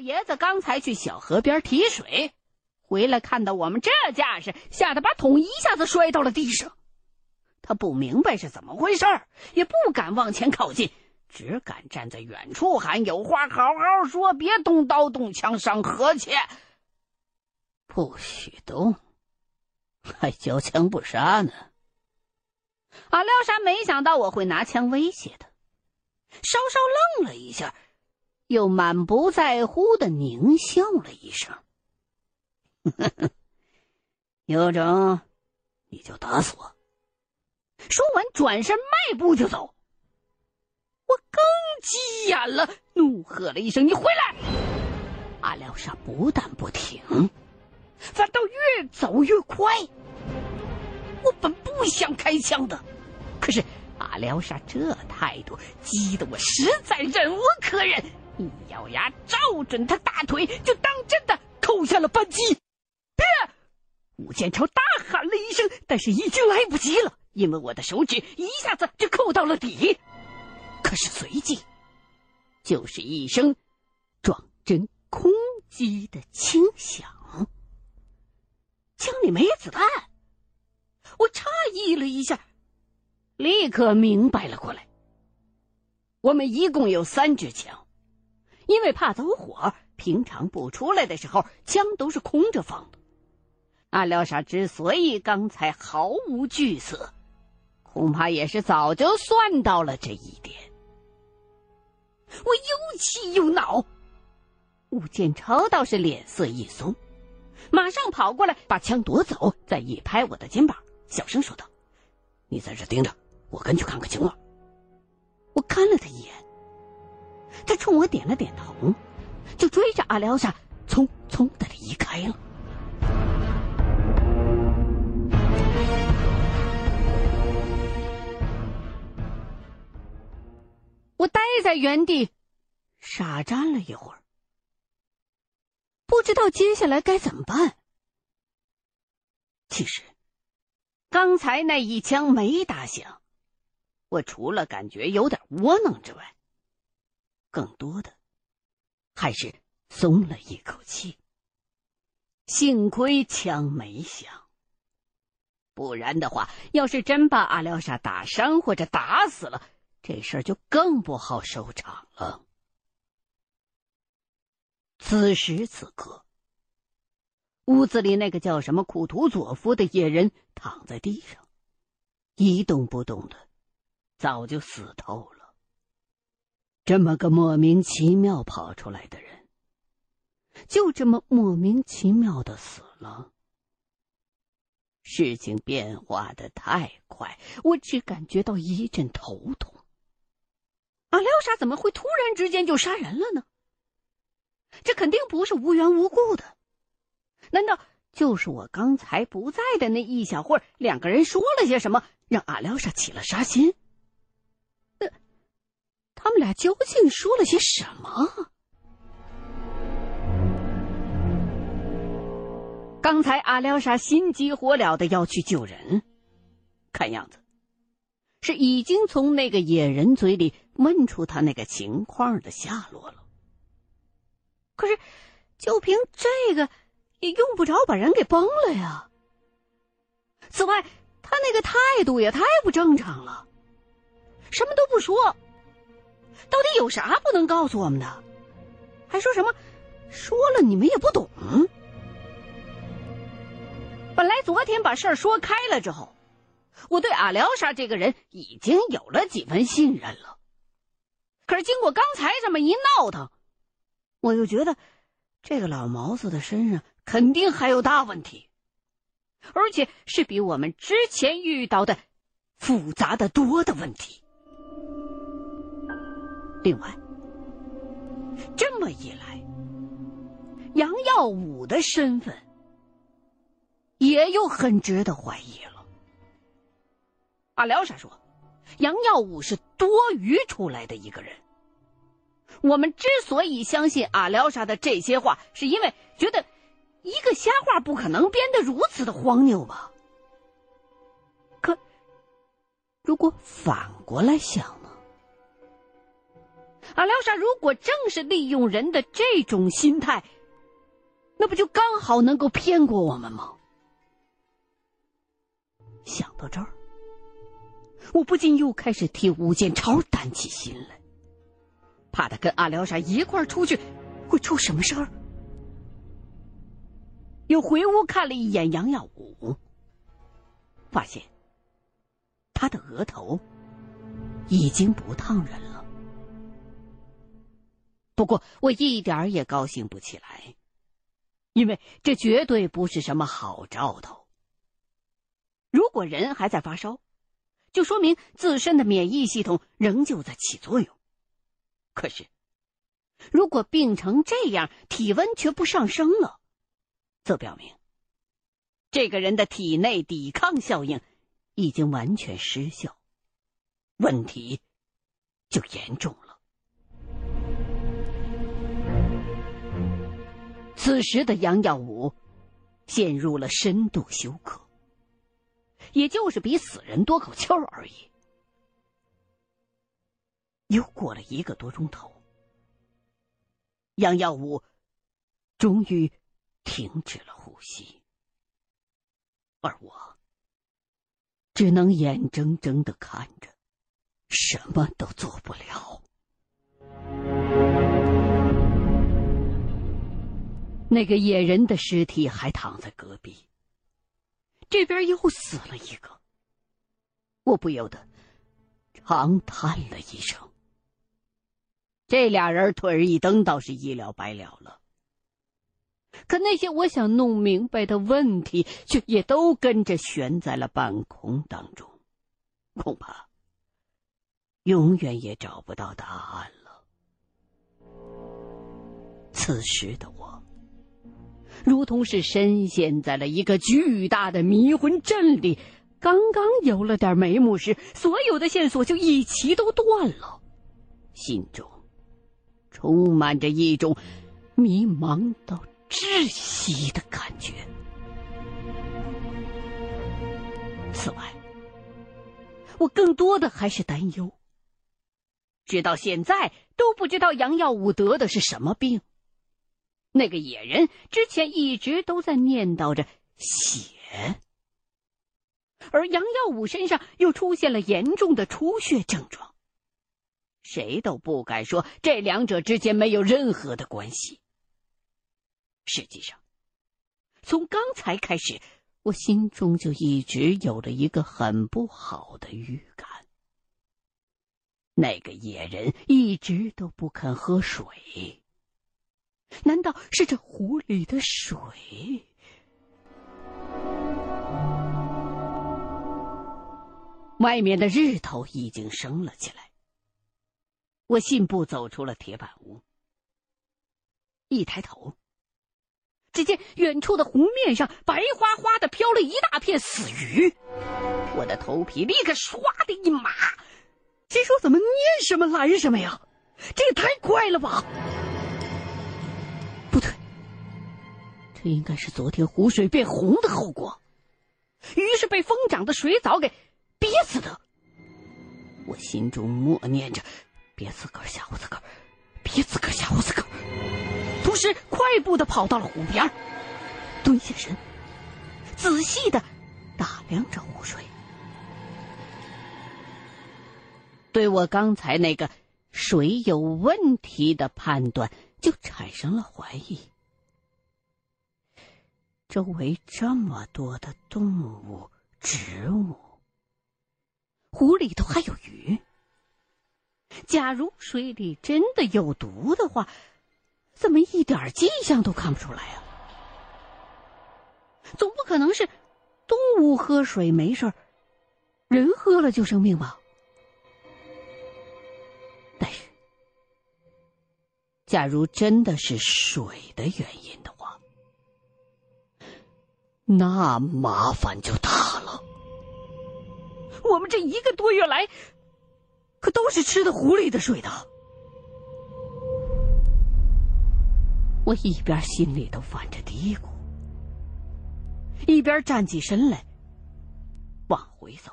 老爷子刚才去小河边提水，回来看到我们这架势，吓得把桶一下子摔到了地上。他不明白是怎么回事也不敢往前靠近，只敢站在远处喊：“有话好好说，别动刀动枪伤和气，不许动，还交枪不杀呢。”阿廖沙没想到我会拿枪威胁他，稍稍愣了一下，又满不在乎的狞笑了一声：“有种，你就打死我。”说完，转身迈步就走。我更急眼了，怒喝了一声：“你回来！”阿廖沙不但不停，反倒越走越快。我本不想开枪的，可是阿廖沙这态度激得我实在忍无可忍，一咬牙照准他大腿就当真的扣下了扳机。别！吴建超大喊了一声，但是已经来不及了。因为我的手指一下子就扣到了底，可是随即就是一声撞针空击的轻响，枪里没子弹。我诧异了一下，立刻明白了过来。我们一共有三支枪，因为怕走火，平常不出来的时候枪都是空着放的。阿廖沙之所以刚才毫无惧色。恐怕也是早就算到了这一点。我又气又恼，吴建超倒是脸色一松，马上跑过来把枪夺走，再一拍我的肩膀，小声说道：“你在这盯着，我跟去看看情况。”我看了他一眼，他冲我点了点头，就追着阿廖沙匆匆的离开了。我呆在原地，傻站了一会儿，不知道接下来该怎么办。其实，刚才那一枪没打响，我除了感觉有点窝囊之外，更多的还是松了一口气。幸亏枪没响，不然的话，要是真把阿廖沙打伤或者打死了。这事儿就更不好收场了。此时此刻，屋子里那个叫什么库图佐夫的野人躺在地上，一动不动的，早就死透了。这么个莫名其妙跑出来的人，就这么莫名其妙的死了。事情变化的太快，我只感觉到一阵头痛。阿廖沙怎么会突然之间就杀人了呢？这肯定不是无缘无故的。难道就是我刚才不在的那一小会儿，两个人说了些什么，让阿廖沙起了杀心？他们俩究竟说了些什么？刚才阿廖沙心急火燎的要去救人，看样子。是已经从那个野人嘴里问出他那个情况的下落了。可是，就凭这个，也用不着把人给崩了呀。此外，他那个态度也太不正常了，什么都不说，到底有啥不能告诉我们的？还说什么说了你们也不懂。本来昨天把事儿说开了之后。我对阿廖沙这个人已经有了几分信任了，可是经过刚才这么一闹腾，我又觉得这个老毛子的身上肯定还有大问题，而且是比我们之前遇到的复杂的多的问题。另外，这么一来，杨耀武的身份也又很值得怀疑了。阿廖沙说：“杨耀武是多余出来的一个人。我们之所以相信阿廖沙的这些话，是因为觉得一个瞎话不可能编得如此的荒谬吧？可如果反过来想？阿廖沙如果正是利用人的这种心态，那不就刚好能够骗过我们吗？想到这儿，我不禁又开始替吴建超担起心来，怕他跟阿廖沙一块出去会出什么事儿。又回屋看了一眼杨耀武，发现他的额头已经不烫人了。不过我一点也高兴不起来，因为这绝对不是什么好兆头。如果人还在发烧，就说明自身的免疫系统仍旧在起作用。可是，如果病成这样，体温却不上升了，则表明这个人的体内抵抗效应已经完全失效，问题就严重了。此时的杨耀武陷入了深度休克，也就是比死人多口气儿而已。又过了一个多钟头，杨耀武终于停止了呼吸，而我只能眼睁睁的看着，什么都做不了。那个野人的尸体还躺在隔壁，这边又死了一个。我不由得长叹了一声。这俩人腿一蹬，倒是一了百了了。可那些我想弄明白的问题，却也都跟着悬在了半空当中，恐怕永远也找不到答案了。此时的我。如同是深陷在了一个巨大的迷魂阵里，刚刚有了点眉目时，所有的线索就一齐都断了，心中充满着一种迷茫到窒息的感觉。此外，我更多的还是担忧，直到现在都不知道杨耀武得的是什么病。那个野人之前一直都在念叨着血，而杨耀武身上又出现了严重的出血症状。谁都不敢说这两者之间没有任何的关系。实际上，从刚才开始，我心中就一直有了一个很不好的预感。那个野人一直都不肯喝水。难道是这湖里的水？外面的日头已经升了起来。我信步走出了铁板屋，一抬头，只见远处的湖面上白花花的飘了一大片死鱼，我的头皮立刻唰的一麻，心说怎么念什么来什么呀？这也太快了吧！这应该是昨天湖水变红的后果，鱼是被疯长的水藻给憋死的。我心中默念着：“别自个儿吓唬自个儿，别自个儿吓唬自个儿。”同时，快步的跑到了湖边，蹲下身，仔细的打量着湖水，对我刚才那个水有问题的判断就产生了怀疑。周围这么多的动物、植物，湖里头还有鱼。假如水里真的有毒的话，怎么一点迹象都看不出来啊？总不可能是动物喝水没事人喝了就生病吧？但是，假如真的是水的原因的话，那麻烦就大了。我们这一个多月来，可都是吃的湖里的水的。我一边心里头犯着嘀咕，一边站起身来，往回走。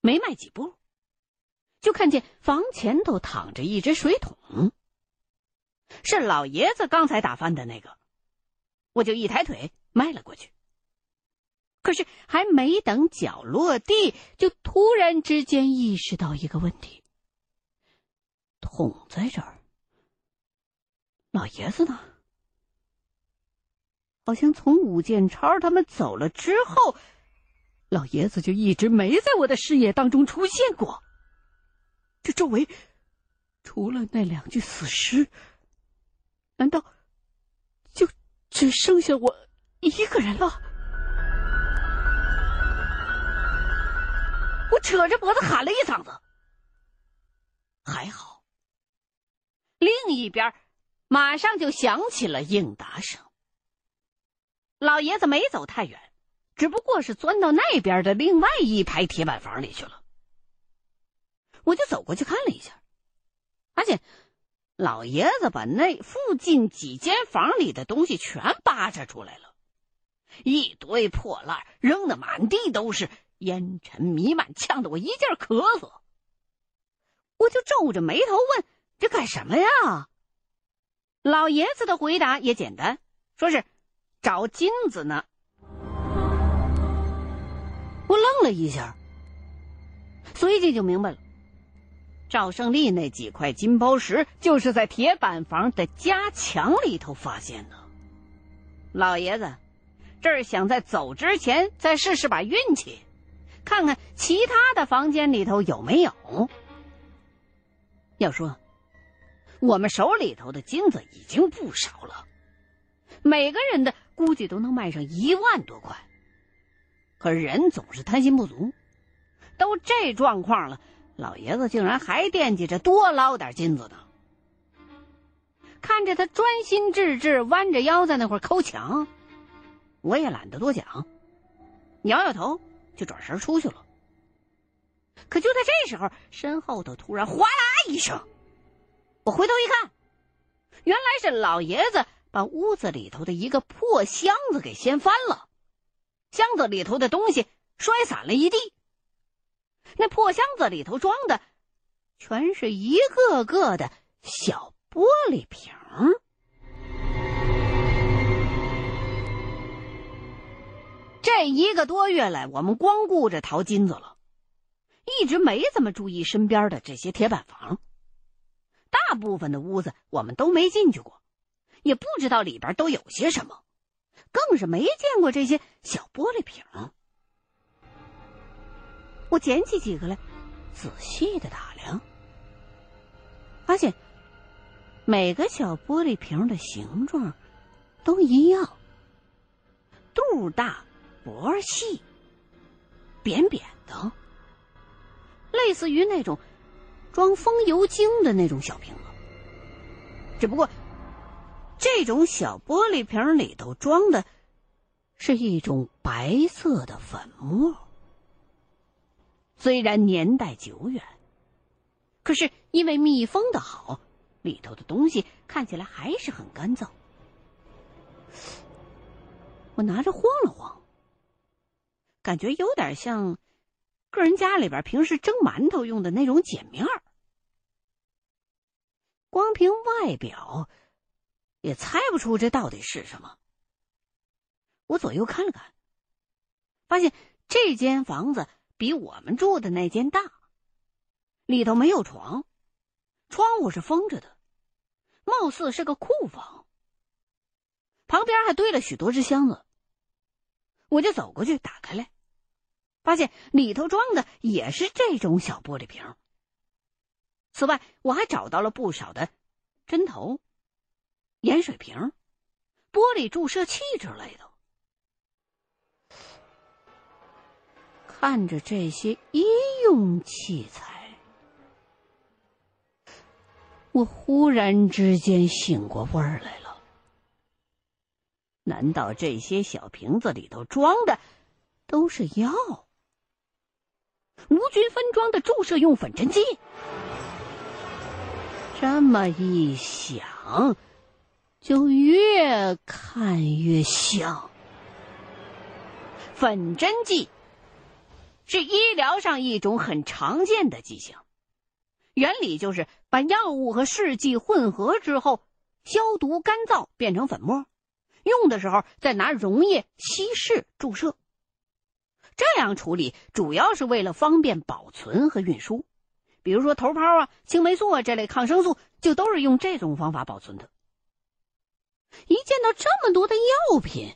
没迈几步，就看见房前头躺着一只水桶，是老爷子刚才打翻的那个。我就一抬腿迈了过去，可是还没等脚落地，就突然之间意识到一个问题：桶在这儿，老爷子呢？好像从武建超他们走了之后，老爷子就一直没在我的视野当中出现过。这周围除了那两具死尸，难道只剩下我一个人了？我扯着脖子喊了一嗓子，还好，另一边马上就响起了应答声。老爷子没走太远，只不过是钻到那边的另外一排铁板房里去了。我就走过去看了一下，发现老爷子把那附近几间房里的东西全扒扯出来了，一堆破烂扔的满地都是，烟尘弥漫，呛得我一劲咳嗽。我就皱着眉头问：“这干什么呀？”老爷子的回答也简单，说是。找金子呢！我愣了一下，随即就明白了，赵胜利那几块金包石就是在铁板房的夹墙里头发现的。老爷子，这儿想在走之前再试试把运气，看看其他的房间里头有没有。要说，我们手里头的金子已经不少了，每个人的。估计都能卖上一万多块，可人总是贪心不足，都这状况了，老爷子竟然还惦记着多捞点金子呢。看着他专心致志弯着腰在那块抠墙，我也懒得多讲，摇摇头就转身出去了。可就在这时候，身后头突然哗啦一声，我回头一看，原来是老爷子。把屋子里头的一个破箱子给掀翻了，箱子里头的东西摔散了一地。那破箱子里头装的，全是一个个的小玻璃瓶。这一个多月来，我们光顾着淘金子了，一直没怎么注意身边的这些铁板房。大部分的屋子我们都没进去过。也不知道里边都有些什么，更是没见过这些小玻璃瓶。我捡起几个来，仔细的打量，发现每个小玻璃瓶的形状都一样，肚大、脖细、扁扁的，类似于那种装风油精的那种小瓶子，只不过。这种小玻璃瓶里头装的，是一种白色的粉末。虽然年代久远，可是因为密封的好，里头的东西看起来还是很干燥。我拿着晃了晃，感觉有点像个人家里边平时蒸馒头用的那种碱面儿。光凭外表。也猜不出这到底是什么。我左右看了看，发现这间房子比我们住的那间大，里头没有床，窗户是封着的，貌似是个库房。旁边还堆了许多只箱子。我就走过去打开来，发现里头装的也是这种小玻璃瓶。此外，我还找到了不少的针头。盐水瓶、玻璃注射器之类的，看着这些医用器材，我忽然之间醒过味儿来了。难道这些小瓶子里头装的都是药？无菌分装的注射用粉针剂？这么一想。就越看越像。粉针剂是医疗上一种很常见的剂型，原理就是把药物和试剂混合之后，消毒干燥变成粉末，用的时候再拿溶液稀释注射。这样处理主要是为了方便保存和运输。比如说头孢啊、青霉素啊这类抗生素，就都是用这种方法保存的。一见到这么多的药品，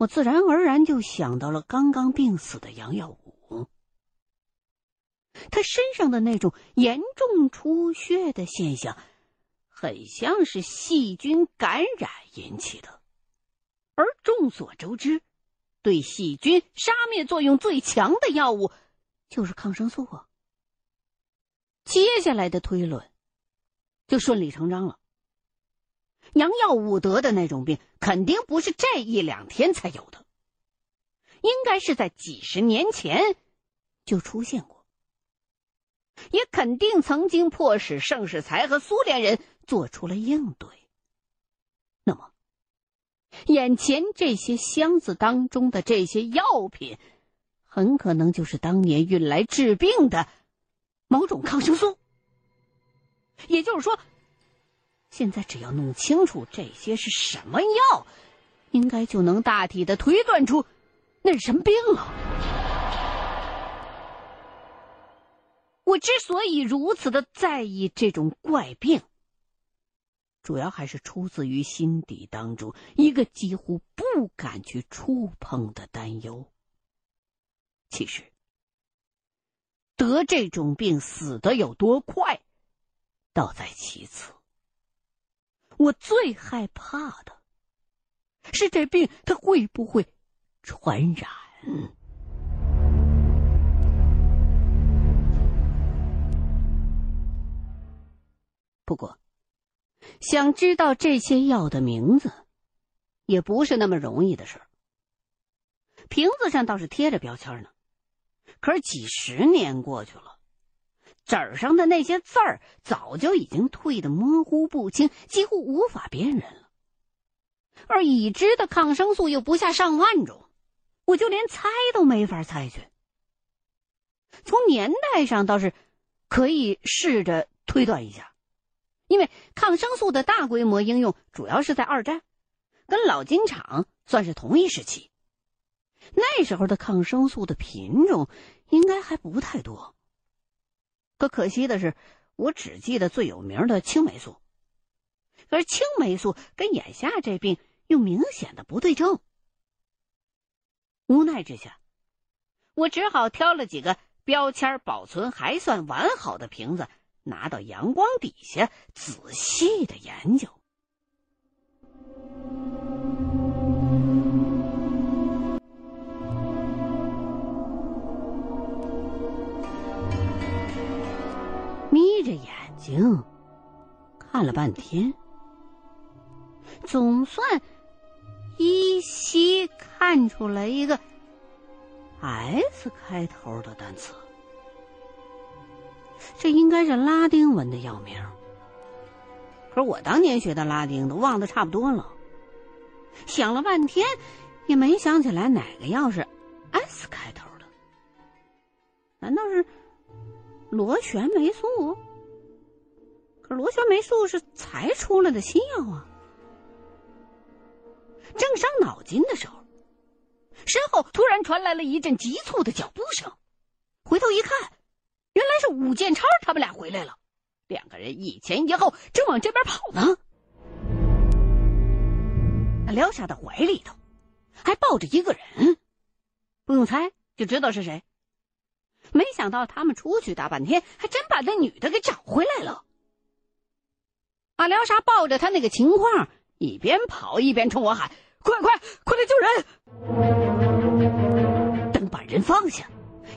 我自然而然就想到了刚刚病死的杨耀武。他身上的那种严重出血的现象，很像是细菌感染引起的。而众所周知，对细菌杀灭作用最强的药物就是抗生素啊。接下来的推论就顺理成章了。杨耀武得的那种病，肯定不是这一两天才有的，应该是在几十年前就出现过，也肯定曾经迫使盛世才和苏联人做出了应对。那么，眼前这些箱子当中的这些药品，很可能就是当年运来治病的某种抗生素。也就是说。现在只要弄清楚这些是什么药，应该就能大体的推断出那是什么病了。我之所以如此的在意这种怪病，主要还是出自于心底当中一个几乎不敢去触碰的担忧。其实，得这种病死的有多快，倒在其次。我最害怕的是这病，它会不会传染？不过，想知道这些药的名字，也不是那么容易的事儿。瓶子上倒是贴着标签呢，可是几十年过去了。纸上的那些字儿早就已经褪得模糊不清，几乎无法辨认了。而已知的抗生素又不下上万种，我就连猜都没法猜去。从年代上倒是可以试着推断一下，因为抗生素的大规模应用主要是在二战，跟老金厂算是同一时期。那时候的抗生素的品种应该还不太多。可可惜的是，我只记得最有名的青霉素。可是青霉素跟眼下这病又明显的不对症。无奈之下，我只好挑了几个标签保存还算完好的瓶子，拿到阳光底下仔细的研究。闭着眼睛看了半天，总算依稀看出来一个 S 开头的单词。这应该是拉丁文的药名，可是我当年学的拉丁都忘得差不多了。想了半天，也没想起来哪个药是 S 开头的。难道是？螺旋霉素，螺旋霉素是才出来的新药啊！正伤脑筋的时候，身后突然传来了一阵急促的脚步声。回头一看，原来是武建超他们俩回来了。两个人一前一后，正往这边跑呢。那撩莎的怀里头还抱着一个人，不用猜就知道是谁。没想到他们出去大半天，还真把那女的给找回来了。阿廖沙抱着他那个情况，一边跑一边冲我喊：“快快快来救人！”等把人放下，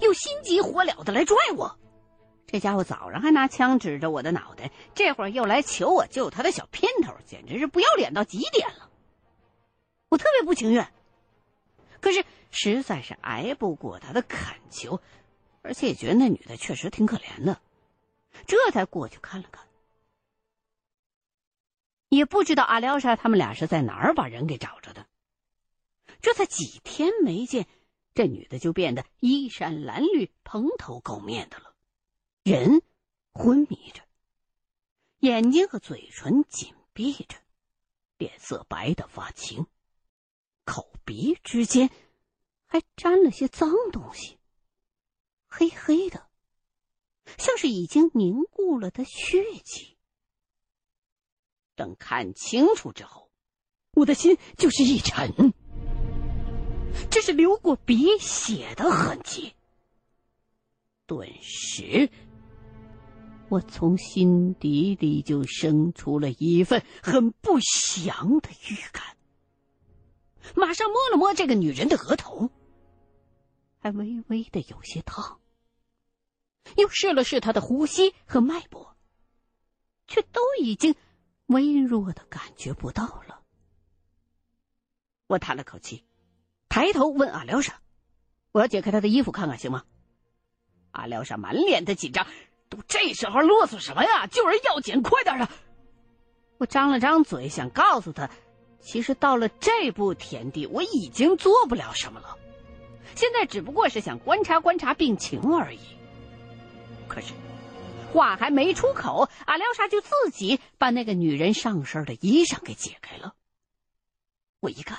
又心急火燎的来拽我。这家伙早上还拿枪指着我的脑袋，这会儿又来求我救他的小姘头，简直是不要脸到极点了。我特别不情愿，可是实在是挨不过他的恳求。而且也觉得那女的确实挺可怜的，这才过去看了看。也不知道阿廖沙他们俩是在哪儿把人给找着的。这才几天没见，这女的就变得衣衫褴褛、蓬头垢面的了，人昏迷着，眼睛和嘴唇紧闭着，脸色白的发青，口鼻之间还沾了些脏东西，黑黑的，像是已经凝固了的血迹。等看清楚之后，我的心就是一沉，这是流过鼻血的痕迹。顿时，我从心底里就生出了一份很不祥的预感。马上摸了摸这个女人的额头，还微微的有些烫。又试了试她的呼吸和脉搏，却都已经微弱的感觉不到了。我叹了口气，抬头问阿廖沙：“我要解开他的衣服看看，行吗？”阿廖沙满脸的紧张，都这时候啰嗦什么呀？救人要紧，快点的！我张了张嘴，想告诉他，其实到了这步田地，我已经做不了什么了。现在只不过是想观察观察病情而已。可是话还没出口，阿廖沙就自己把那个女人上身的衣裳给解开了。我一看，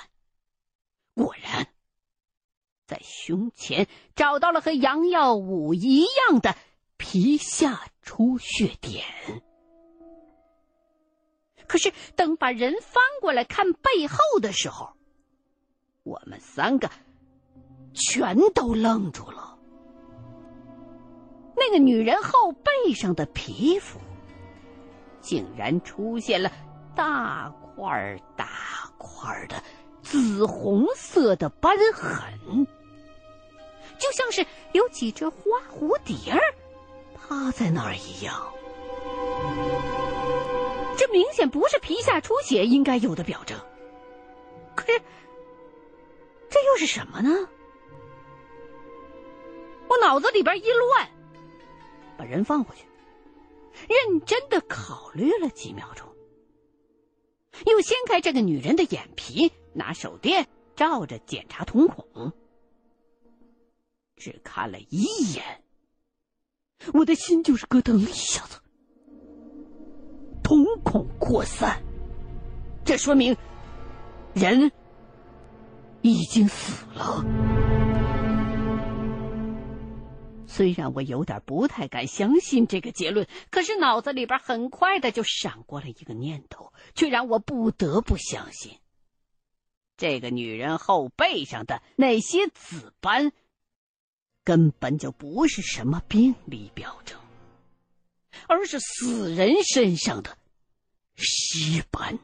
果然。在胸前找到了和杨耀武一样的皮下出血点，可是等把人翻过来看背后的时候，我们三个全都愣住了。那个女人后背上的皮肤竟然出现了大块大块的。紫红色的斑痕，就像是有几只花蝴蝶儿趴在那儿一样。这明显不是皮下出血应该有的表征。可是，这又是什么呢？我脑子里边一乱，把人放回去，认真的考虑了几秒钟，又掀开这个女人的眼皮。拿手电照着检查瞳孔，只看了一眼，我的心就是咯噔一下子。瞳孔扩散，这说明人已经死了。虽然我有点不太敢相信这个结论，可是脑子里边很快的就闪过了一个念头，却让我不得不相信。这个女人后背上的那些紫斑，根本就不是什么病理表征，而是死人身上的尸斑。